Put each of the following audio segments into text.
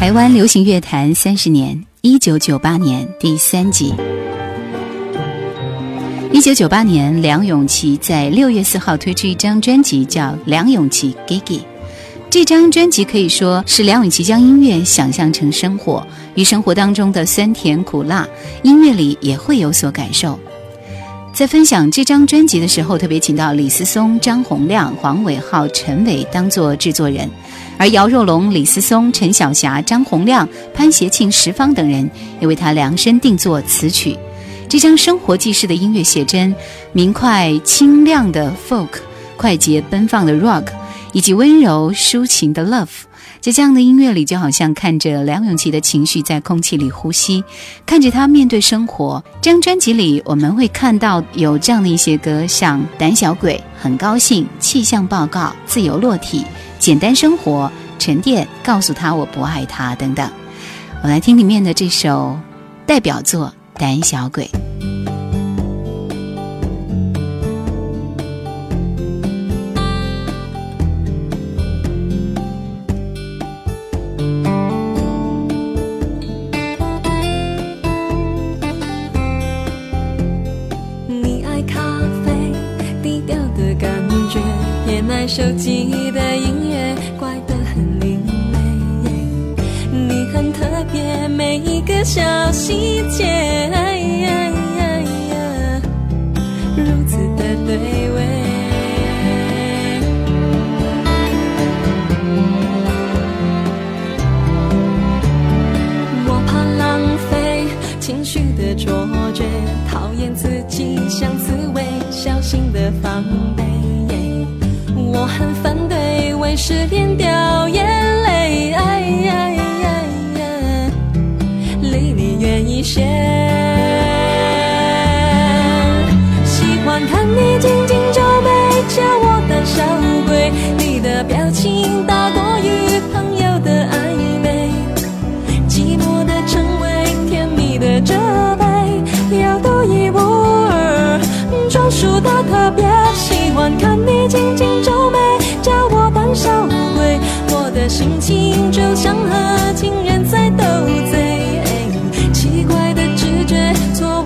台湾流行乐坛三十年，一九九八年第三集。一九九八年，梁咏琪在六月四号推出一张专辑，叫《梁咏琪 Gigi》。这张专辑可以说是梁咏琪将音乐想象成生活，与生活当中的酸甜苦辣，音乐里也会有所感受。在分享这张专辑的时候，特别请到李思松、张洪亮、黄伟浩、陈伟当做制作人。而姚若龙、李思松、陈晓霞、张洪亮、潘协庆、石方等人也为他量身定做词曲。这张生活记事的音乐写真，明快清亮的 folk，快捷奔放的 rock，以及温柔抒情的 love，在这样的音乐里，就好像看着梁咏琪的情绪在空气里呼吸，看着他面对生活。这张专辑里，我们会看到有这样的一些歌，像《胆小鬼》、很高兴、气象报告、自由落体。简单生活，沉淀，告诉他我不爱他等等。我来听里面的这首代表作《胆小鬼》。手机的音乐，怪得很另类。你很特别，每一个小细节，对为失恋掉眼泪，离你远一些。喜欢看你紧紧皱眉，叫我胆小鬼。你的表情大过于朋友的暧昧，寂寞的称谓，甜蜜的责备，要独一无二，专属的特别。喜欢看你紧紧皱眉，小鬼。我的心情就像和情人在斗嘴，奇怪的直觉，错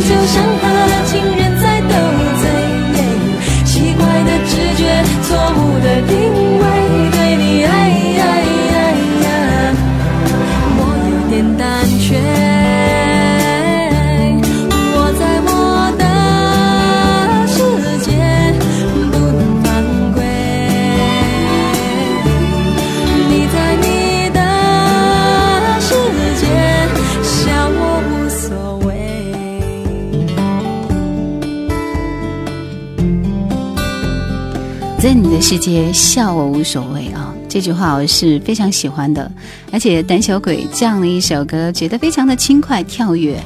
就像和情人在斗嘴奇怪的直觉错误的地世界笑我无所谓啊，这句话我是非常喜欢的。而且胆小鬼这样的一首歌，觉得非常的轻快跳跃，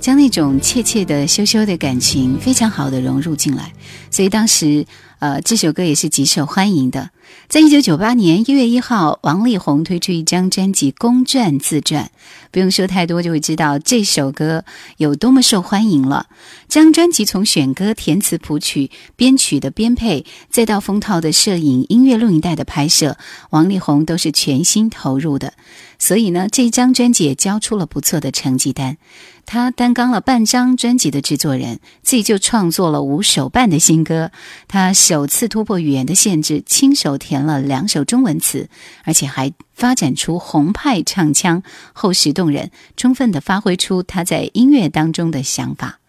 将那种怯怯的羞羞的感情非常好的融入进来。所以当时，呃，这首歌也是极受欢迎的。在一九九八年一月一号，王力宏推出一张专辑《公转自传》，不用说太多，就会知道这首歌有多么受欢迎了。这张专辑从选歌、填词、谱曲、编曲的编配，再到封套的摄影、音乐录影带的拍摄，王力宏都是全心投入的。所以呢，这张专辑也交出了不错的成绩单。他担纲了半张专辑的制作人，自己就创作了五首半的新歌。他首次突破语言的限制，亲手填了两首中文词，而且还发展出红派唱腔，厚实动人，充分的发挥出他在音乐当中的想法。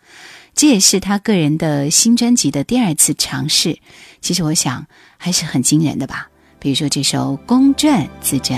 这也是他个人的新专辑的第二次尝试。其实我想还是很惊人的吧。比如说这首《公转自转》。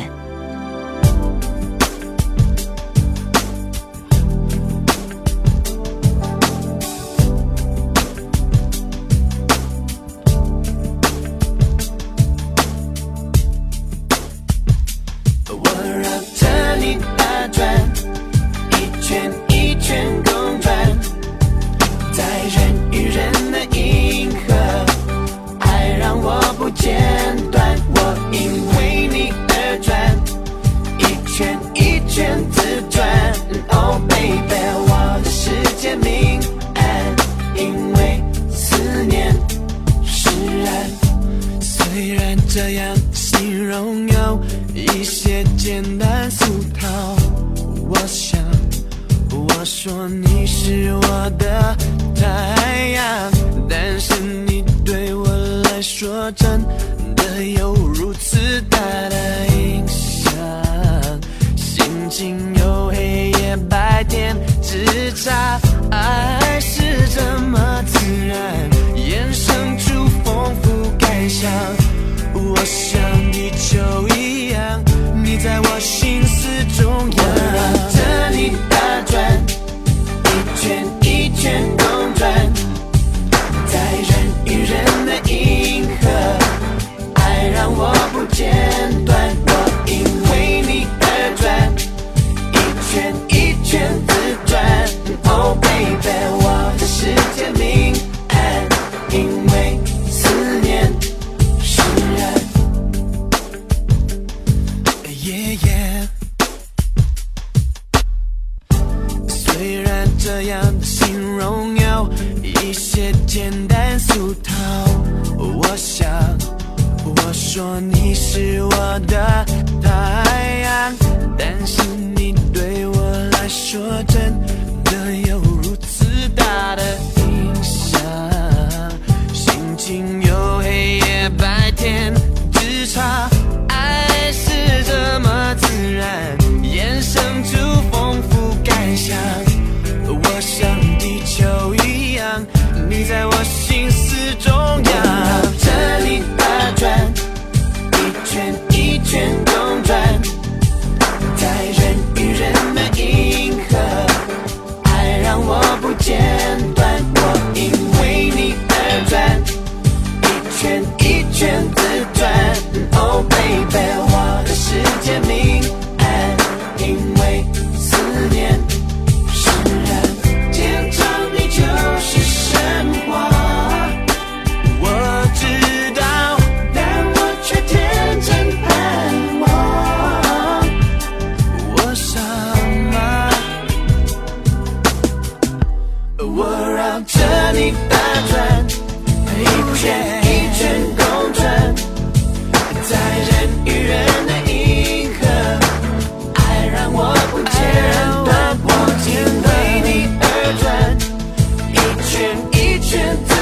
世界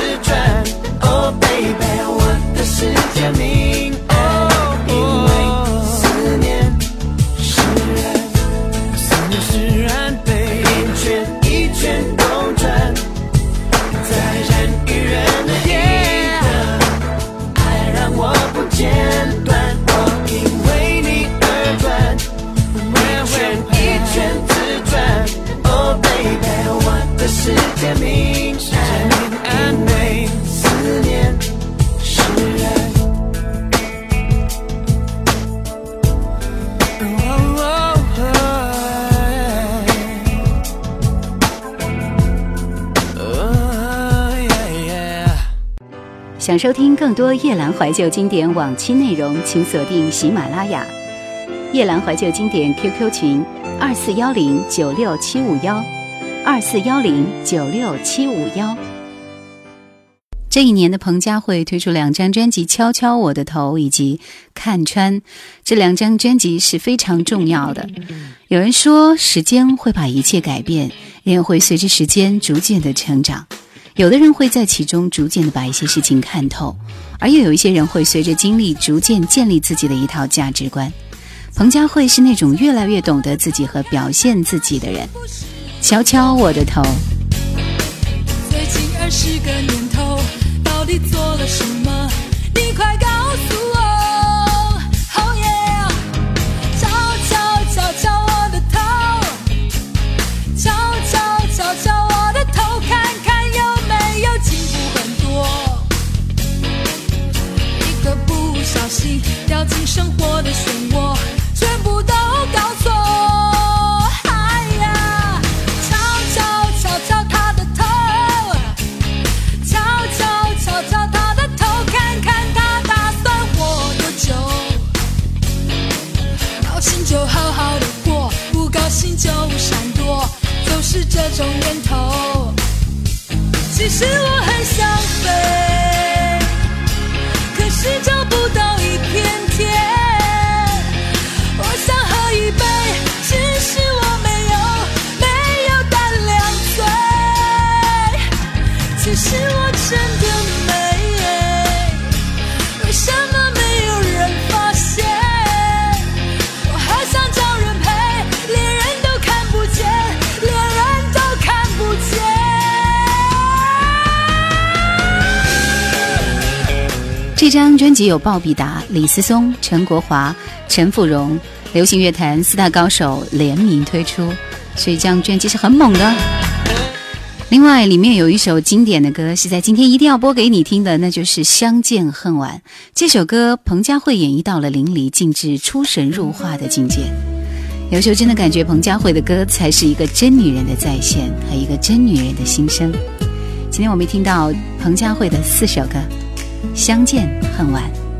更多夜兰怀旧经典往期内容，请锁定喜马拉雅。夜兰怀旧经典 QQ 群：二四幺零九六七五幺，二四幺零九六七五幺。这一年的彭佳慧推出两张专辑《敲敲我的头》以及《看穿》，这两张专辑是非常重要的。有人说，时间会把一切改变，人会随着时间逐渐的成长。有的人会在其中逐渐的把一些事情看透，而又有一些人会随着经历逐渐建立自己的一套价值观。彭佳慧是那种越来越懂得自己和表现自己的人。敲敲我的头。最近二十个年头。到底做了什么？你快专辑有鲍比达、李思松、陈国华、陈富荣，流行乐坛四大高手联名推出，所以这张专辑是很猛的。另外，里面有一首经典的歌，是在今天一定要播给你听的，那就是《相见恨晚》。这首歌，彭佳慧演绎到了淋漓尽致、出神入化的境界。有时候真的感觉彭佳慧的歌才是一个真女人的再现和一个真女人的心声。今天我们听到彭佳慧的四首歌。相见恨晚。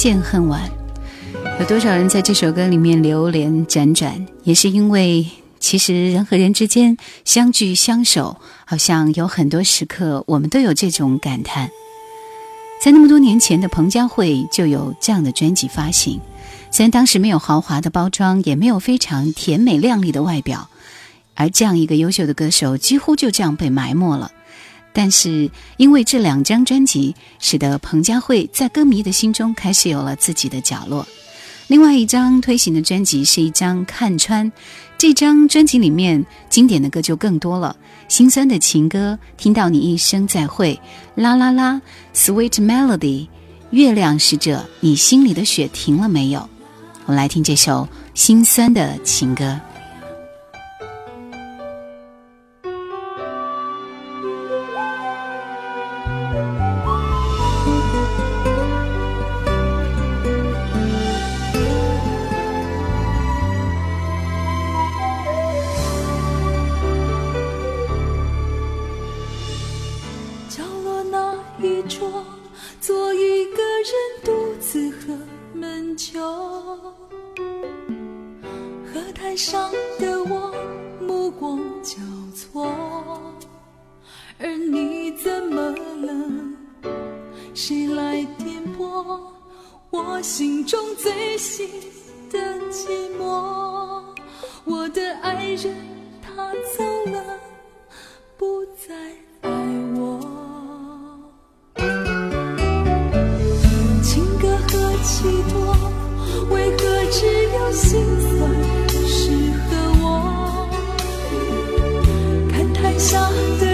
见恨晚，有多少人在这首歌里面流连辗转，也是因为其实人和人之间相聚相守，好像有很多时刻我们都有这种感叹。在那么多年前的彭佳慧就有这样的专辑发行，虽然当时没有豪华的包装，也没有非常甜美靓丽的外表，而这样一个优秀的歌手几乎就这样被埋没了。但是因为这两张专辑，使得彭佳慧在歌迷的心中开始有了自己的角落。另外一张推行的专辑是一张《看穿》，这张专辑里面经典的歌就更多了，心酸的情歌，听到你一声再会，啦啦啦，Sweet Melody，月亮使者，你心里的雪停了没有？我们来听这首心酸的情歌。那一桌，坐一个人独自喝闷酒。河台上的我，目光交错，而你怎么了？谁来点拨我心中最细的寂寞？我的爱人他走了，不再几多，为何只有心酸适合我？看台下的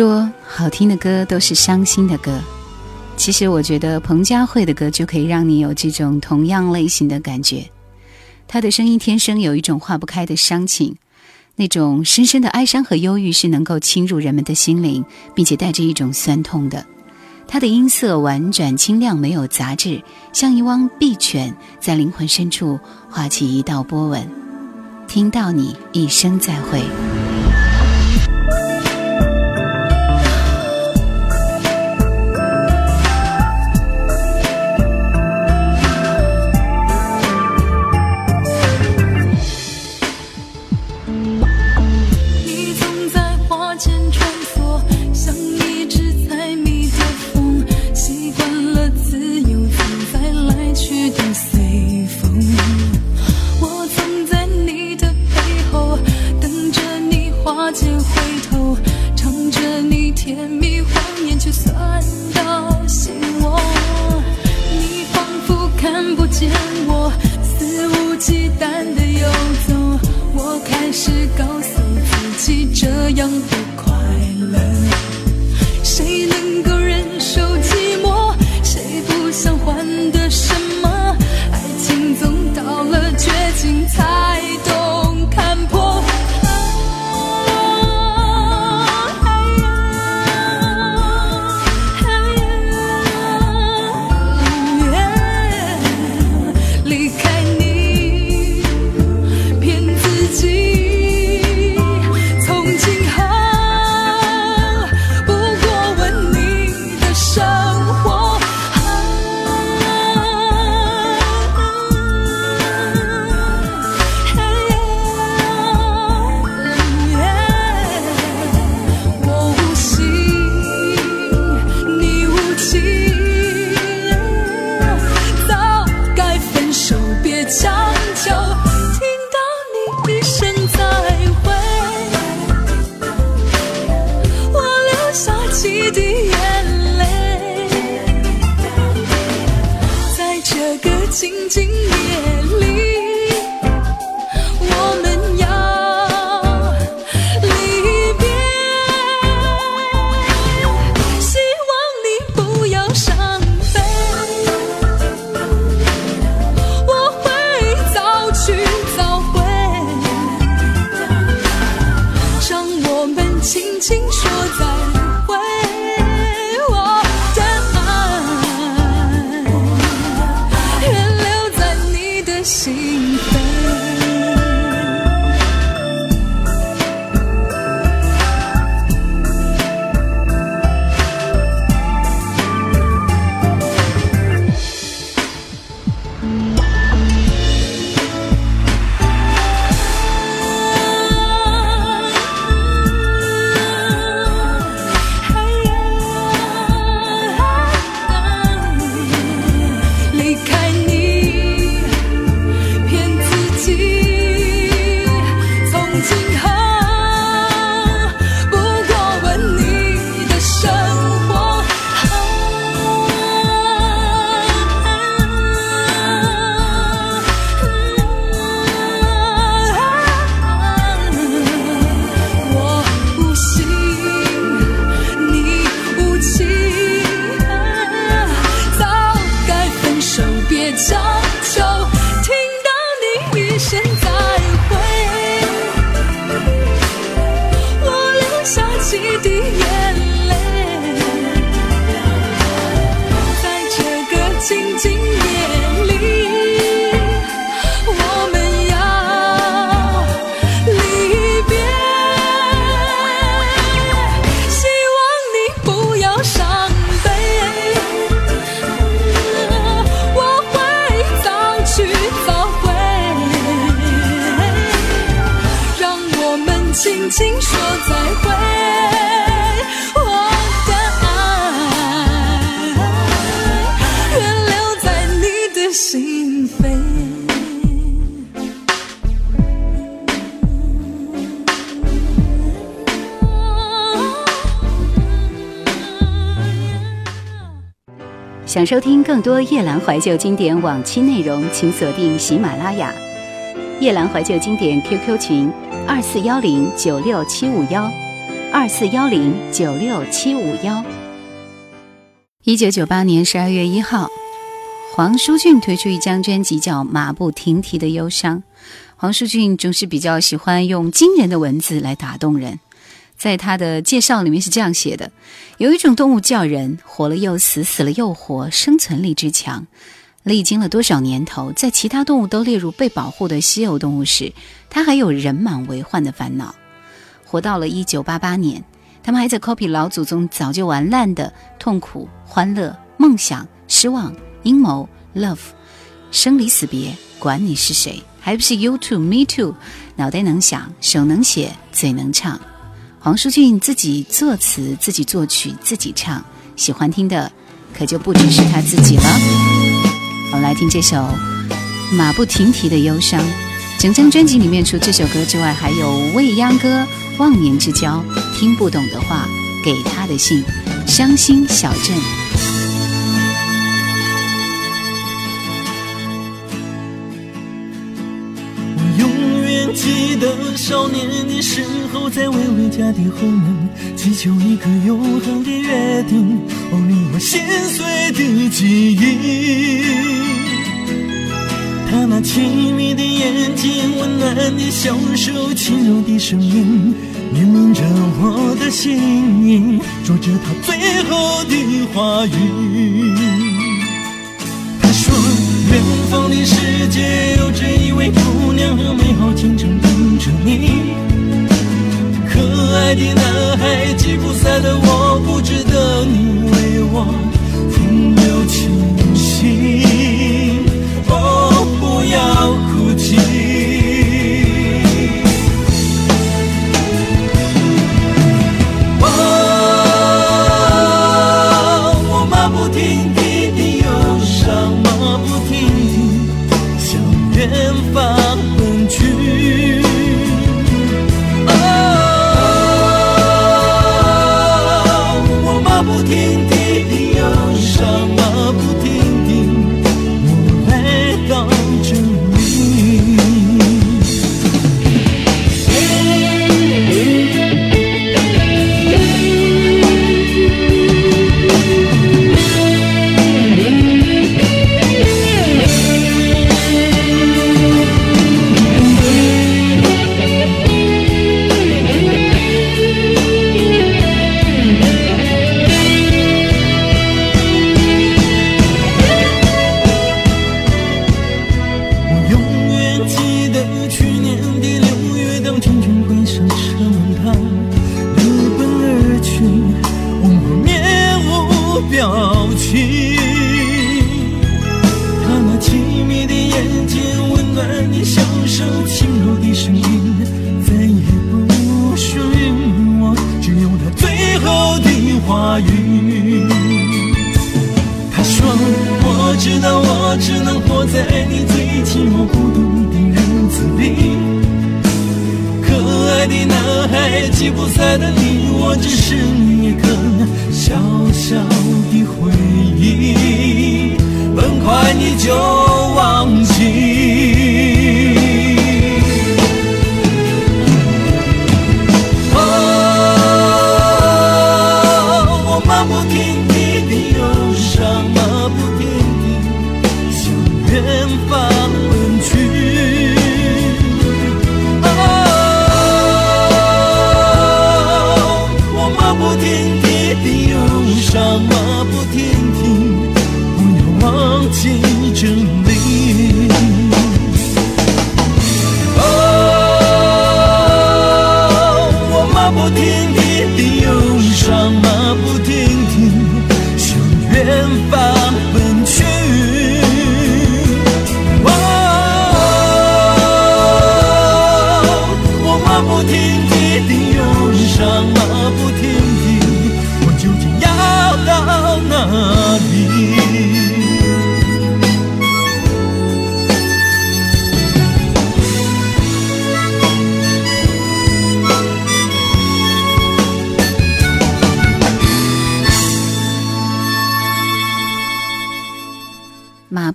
说，好听的歌都是伤心的歌。其实，我觉得彭佳慧的歌就可以让你有这种同样类型的感觉。她的声音天生有一种化不开的伤情，那种深深的哀伤和忧郁是能够侵入人们的心灵，并且带着一种酸痛的。她的音色婉转清亮，没有杂质，像一汪碧泉，在灵魂深处划起一道波纹。听到你一声再会。甜蜜谎言，却算到心窝。你仿佛看不见我，肆无忌惮的游走。我开始告诉自己，这样不快乐。说再会我的爱在你的心扉想收听更多夜兰怀旧经典往期内容请锁定喜马拉雅。夜兰怀旧经典 qq 群二四幺零九六七五幺，二四幺零九六七五幺。一九九八年十二月一号，黄舒骏推出一张专辑，叫《马不停蹄的忧伤》。黄舒骏总是比较喜欢用惊人的文字来打动人。在他的介绍里面是这样写的：有一种动物叫人，活了又死，死了又活，生存力之强。历经了多少年头，在其他动物都列入被保护的稀有动物时，它还有人满为患的烦恼。活到了一九八八年，他们还在 copy 老祖宗早就玩烂的痛苦、欢乐、梦想、失望、阴谋、love、生离死别，管你是谁。还不是 you too me too，脑袋能想，手能写，嘴能唱。黄舒骏自己作词，自己作曲，自己唱，喜欢听的可就不只是他自己了。我们来听这首《马不停蹄的忧伤》。整张专辑里面，除这首歌之外，还有《未央歌》《忘年之交》《听不懂的话》《给他的信》《伤心小镇》。记得少年的时候，在微微家的后门，祈求一个永恒的约定，哦，令我心碎的记忆。他那亲密的眼睛，温暖的小手，轻柔的声音，念念着我的心意，说着他最后的话语。远方的世界有着一位姑娘和美好前程等着你。可爱的男孩，吉普赛的我，不值得你为我风流倾心。哦，不要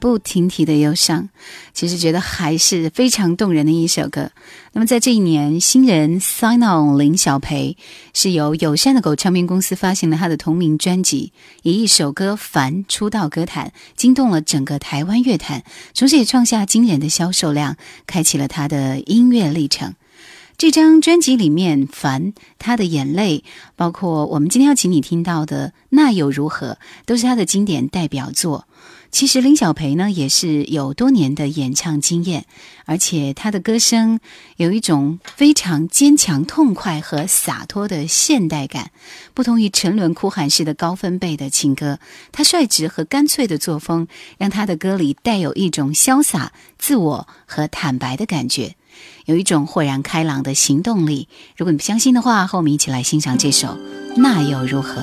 不停蹄的忧伤，其实觉得还是非常动人的一首歌。那么在这一年，新人 Sign On 林小培是由友善的狗唱片公司发行了他的同名专辑，以一首歌《凡》出道歌坛，惊动了整个台湾乐坛，同时也创下惊人的销售量，开启了他的音乐历程。这张专辑里面，《凡》他的眼泪，包括我们今天要请你听到的《那又如何》，都是他的经典代表作。其实林小培呢也是有多年的演唱经验，而且他的歌声有一种非常坚强、痛快和洒脱的现代感，不同于沉沦哭喊式的高分贝的情歌。他率直和干脆的作风，让他的歌里带有一种潇洒、自我和坦白的感觉，有一种豁然开朗的行动力。如果你不相信的话，和我们一起来欣赏这首《那又如何》。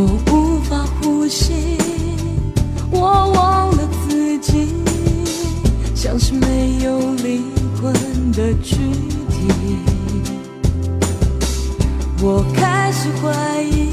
我无法呼吸我忘了自己像是没有灵魂的躯体。我开始怀疑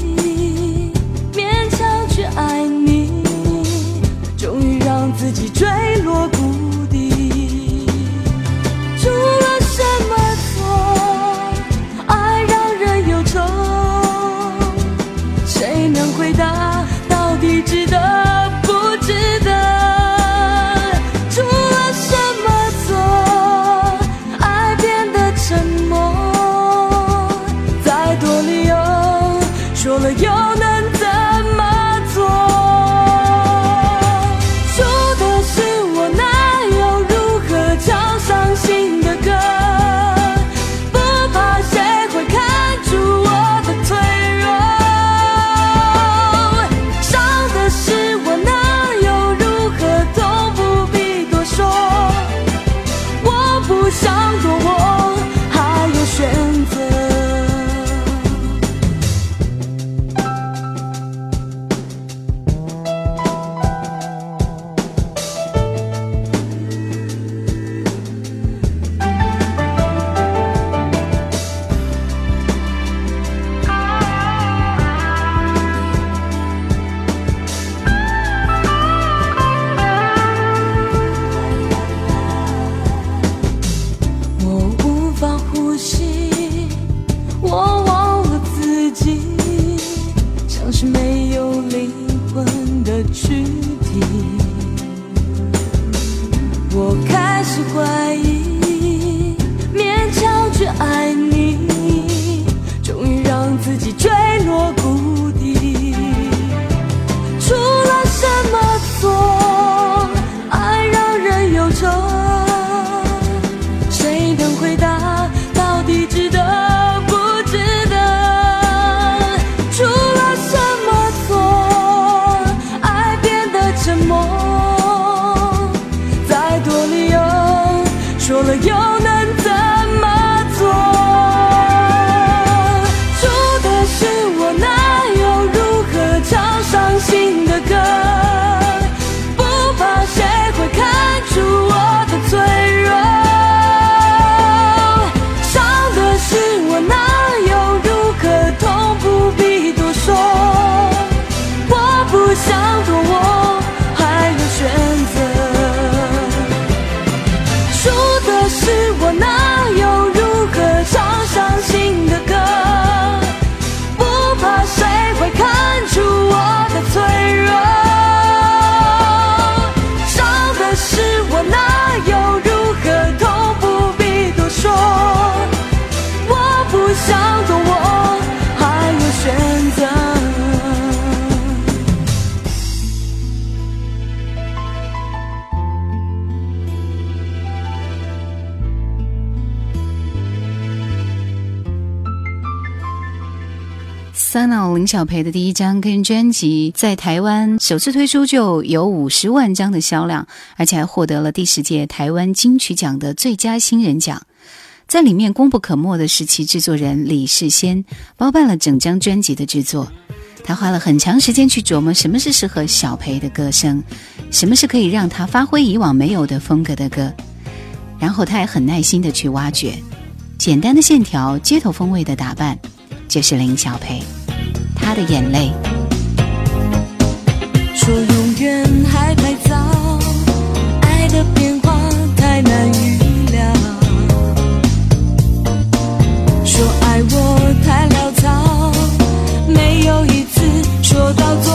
林小培的第一张个人专辑在台湾首次推出就有五十万张的销量，而且还获得了第十届台湾金曲奖的最佳新人奖。在里面功不可没的是其制作人李世先，包办了整张专辑的制作。他花了很长时间去琢磨什么是适合小培的歌声，什么是可以让他发挥以往没有的风格的歌。然后他也很耐心的去挖掘，简单的线条、街头风味的打扮，就是林小培。他的眼泪。说永远还太早，爱的变化太难预料。说爱我太潦草，没有一次说到做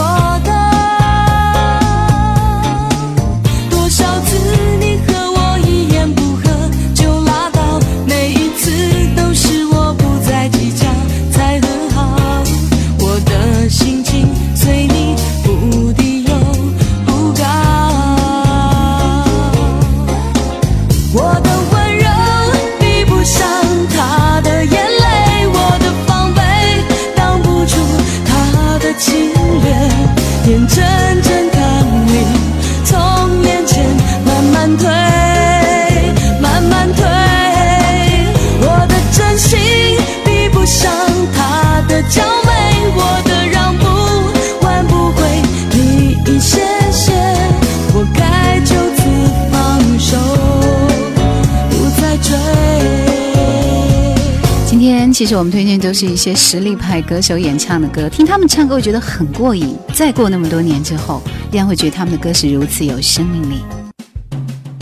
其实我们推荐都是一些实力派歌手演唱的歌，听他们唱歌会觉得很过瘾。再过那么多年之后，依然会觉得他们的歌是如此有生命力。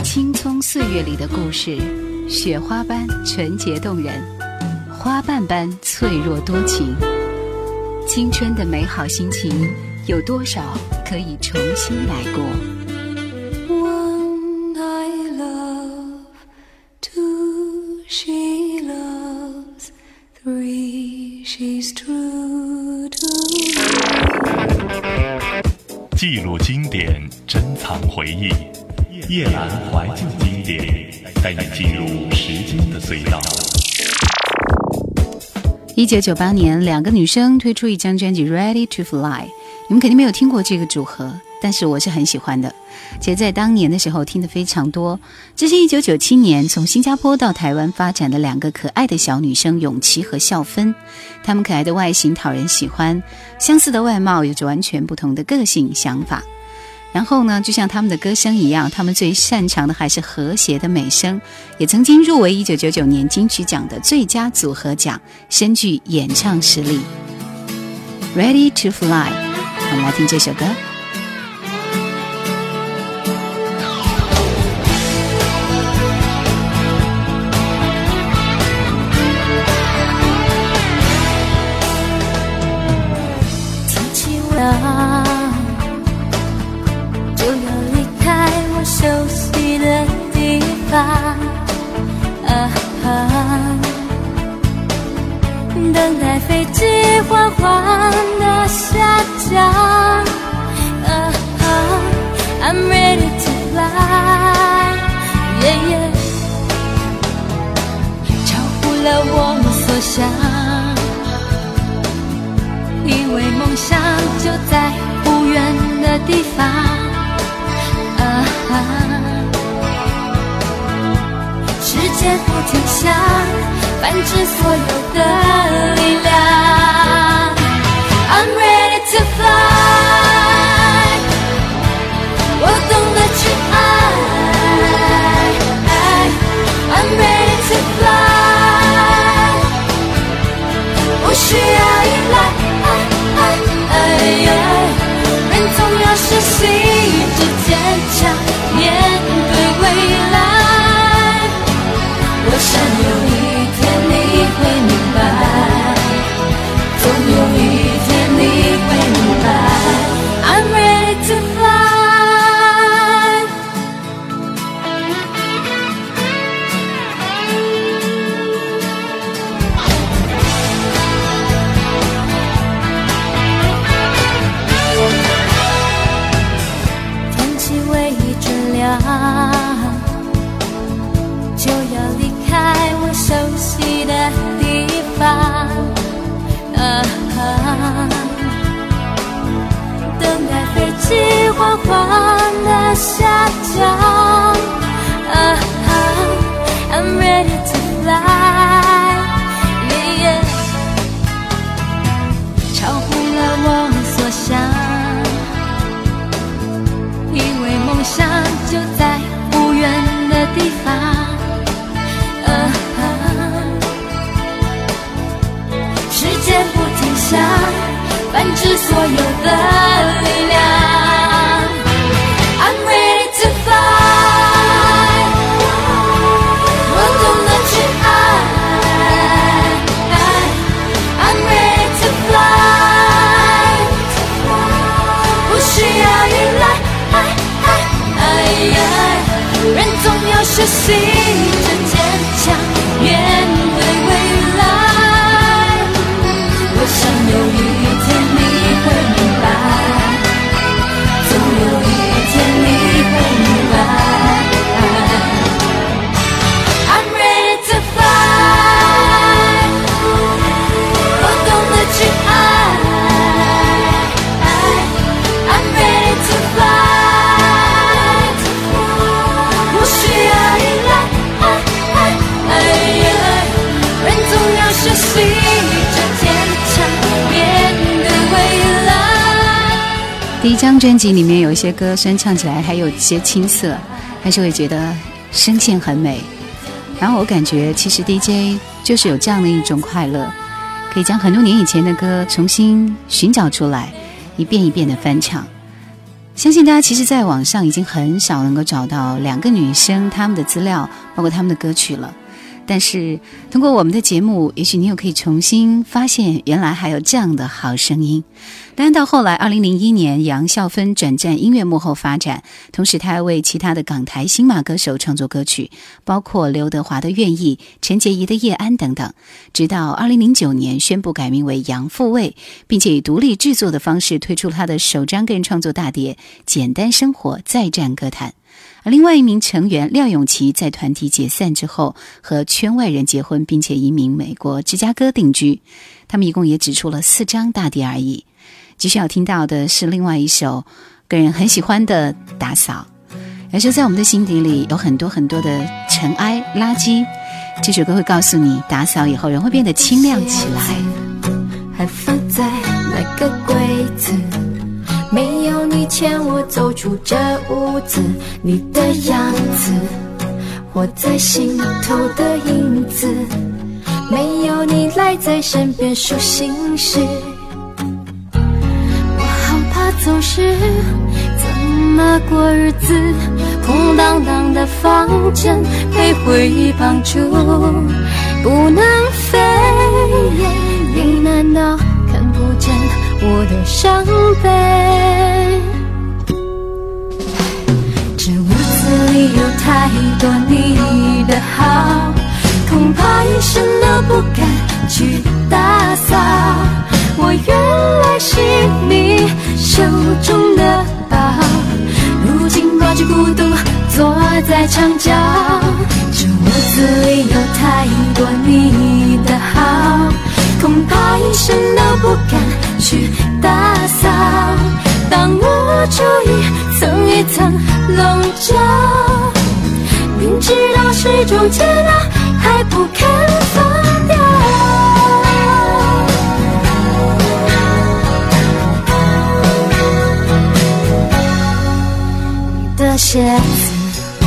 青葱岁月里的故事，雪花般纯洁动人，花瓣般脆弱多情。青春的美好心情，有多少可以重新来过？She's true to me. 记录经典，珍藏回忆。夜阑怀旧经典，带你进入时间的隧道。一九九八年，两个女生推出一张专辑《Ready to Fly》，你们肯定没有听过这个组合，但是我是很喜欢的。且在当年的时候听的非常多。这是一九九七年从新加坡到台湾发展的两个可爱的小女生永琪和孝芬，她们可爱的外形讨人喜欢，相似的外貌有着完全不同的个性想法。然后呢，就像他们的歌声一样，他们最擅长的还是和谐的美声，也曾经入围一九九九年金曲奖的最佳组合奖，深具演唱实力。Ready to Fly，我们来听这首歌。感知所有的力量。I'm ready to fly，我懂得去爱。I'm ready to fly。不需要依赖。人总要学习一直坚强，面对未来。你会悉的地方。啊，等待飞机缓缓的下降。啊，I'm ready to fly。超乎了我所想，以为梦想就在。下，繁殖所有的力量。I'm ready to fly，我懂得去爱。I'm ready to fly，不需要依赖。哎呀，人总要学习着坚强，这张专辑里面有一些歌，虽然唱起来还有一些青涩，但是会觉得声线很美。然后我感觉，其实 DJ 就是有这样的一种快乐，可以将很多年以前的歌重新寻找出来，一遍一遍的翻唱。相信大家其实，在网上已经很少能够找到两个女生她们的资料，包括她们的歌曲了。但是通过我们的节目，也许你又可以重新发现，原来还有这样的好声音。当然，到后来，二零零一年，杨孝芬转战音乐幕后发展，同时他还为其他的港台新马歌手创作歌曲，包括刘德华的《愿意》、陈洁仪的《叶安》等等。直到二零零九年宣布改名为杨富卫，并且以独立制作的方式推出了他的首张个人创作大碟《简单生活再战歌坛》。而另外一名成员廖永琪在团体解散之后和圈外人结婚，并且移民美国芝加哥定居。他们一共也只出了四张大碟而已。继续要听到的是另外一首个人很喜欢的《打扫》。有时候在我们的心底里有很多很多的尘埃垃圾，这首歌会告诉你，打扫以后人会变得清亮起来。还放在那个柜子，没有牵我走出这屋子，你的样子，活在心头的影子，没有你赖在身边数心事，我好怕走失，怎么过日子？空荡荡的房间被回忆绑住，不能飞。太多你的好，恐怕一生都不敢去打扫。我原来是你手中的宝，如今抱着孤独坐在墙角。这屋子里有太多你的好，恐怕一生都不敢去打扫。当我注意层一层笼罩，明知道是种煎熬，还不肯放掉。你的鞋子还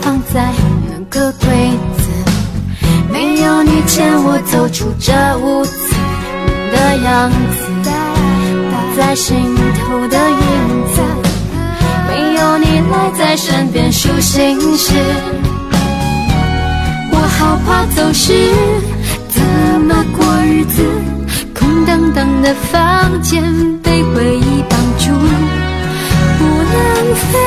放在那个柜子，没有你牵我走出这屋子，你的样子，打在心头的影子，你赖在身边数心事，我好怕走失，怎么过日子？空荡荡的房间被回忆绑住。不能飞，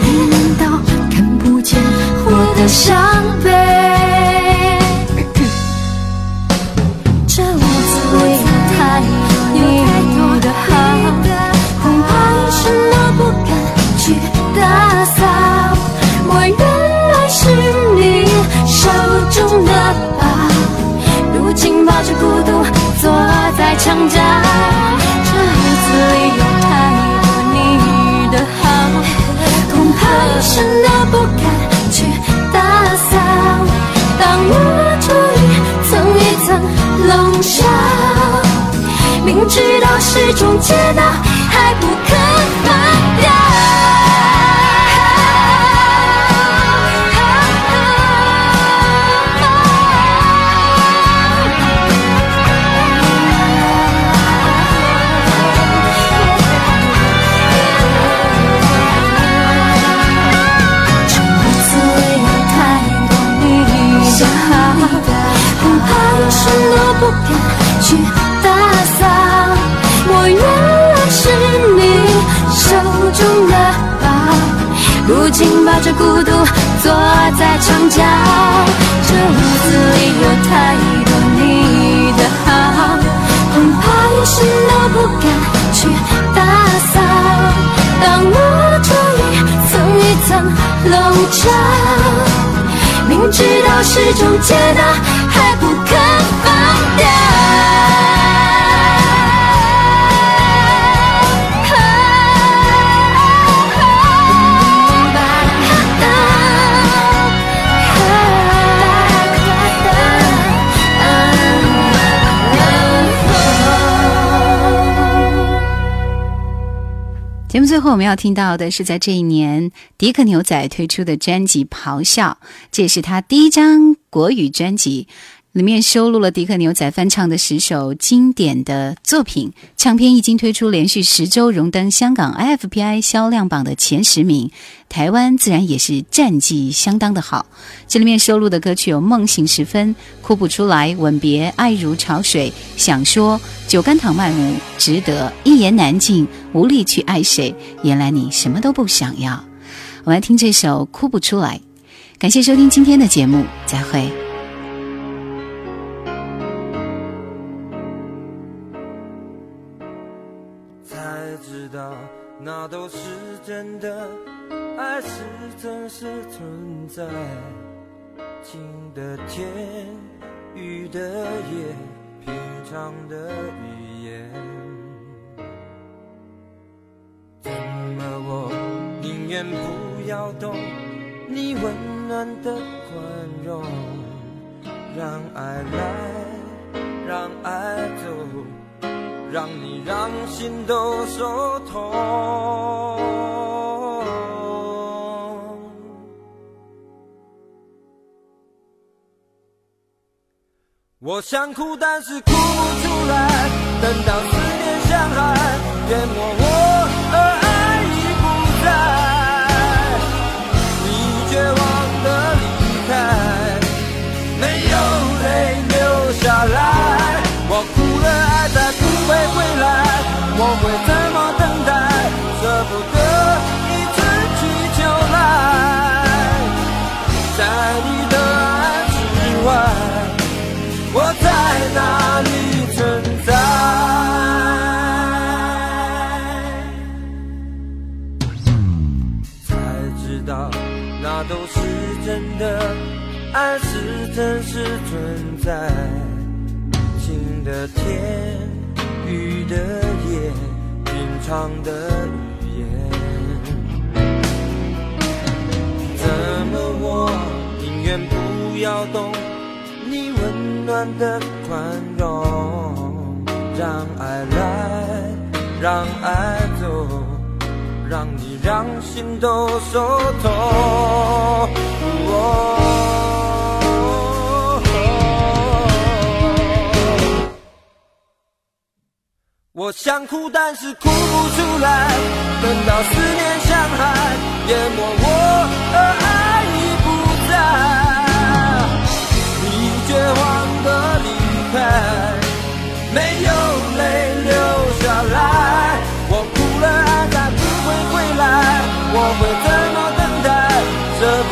你难道看不见我的伤悲？是你手中的宝，如今抱着孤独坐在墙角。这日子里有太多你的好，恐怕一生都不敢去打扫。当我注意层一层笼罩，明知道是种煎熬，还不肯放掉。紧抱着孤独坐在墙角这屋子里有太多你的好恐怕有什么不敢去打扫当我终于层一层笼罩明知道是种解答还不肯放节目最后我们要听到的是，在这一年，迪克牛仔推出的专辑《咆哮》，这也是他第一张国语专辑。里面收录了迪克牛仔翻唱的十首经典的作品，唱片一经推出，连续十周荣登香港 IFPI 销量榜的前十名，台湾自然也是战绩相当的好。这里面收录的歌曲有《梦醒时分》《哭不出来》《吻别》《爱如潮水》《想说》《酒干倘卖无》《值得》《一言难尽》《无力去爱谁》，原来你什么都不想要。我们来听这首《哭不出来》，感谢收听今天的节目，再会。那都是真的，爱是真实存在。晴的天，雨的夜，平常的语言。怎么我宁愿不要懂你温暖的宽容，让爱来，让爱走。让你让心都受痛。我想哭，但是哭不出来。等到思念像海淹没我，而爱已不在。你绝望的离开，没有泪流下来。在，晴的天。雨的夜，平常的语言，怎么我宁愿不要懂你温暖的宽容，让爱来，让爱走，让你让心都受痛。我想哭，但是哭不出来。等到思念像海淹没我，而爱已不在。你绝望的离开，没有泪流下来。我哭了，爱再不会回来。我会怎么等待？舍不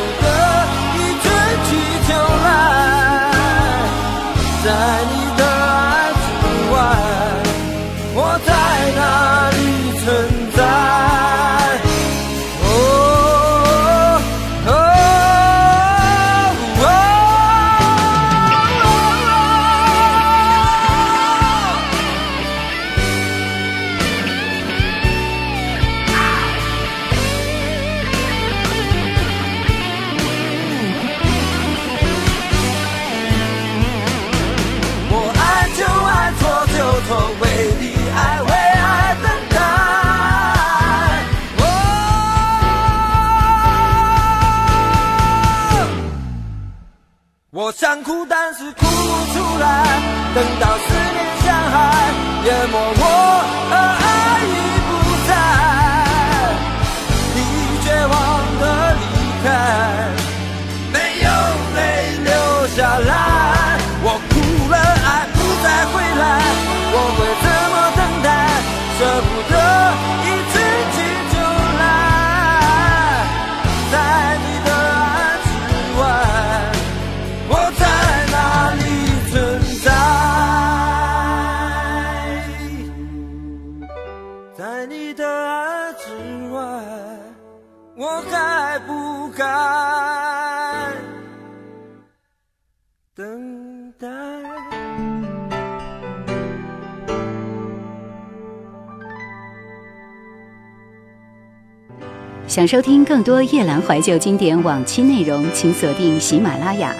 想收听更多夜兰怀旧经典往期内容，请锁定喜马拉雅。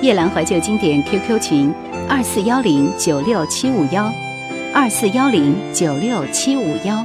夜兰怀旧经典 QQ 群：二四幺零九六七五幺，二四幺零九六七五幺。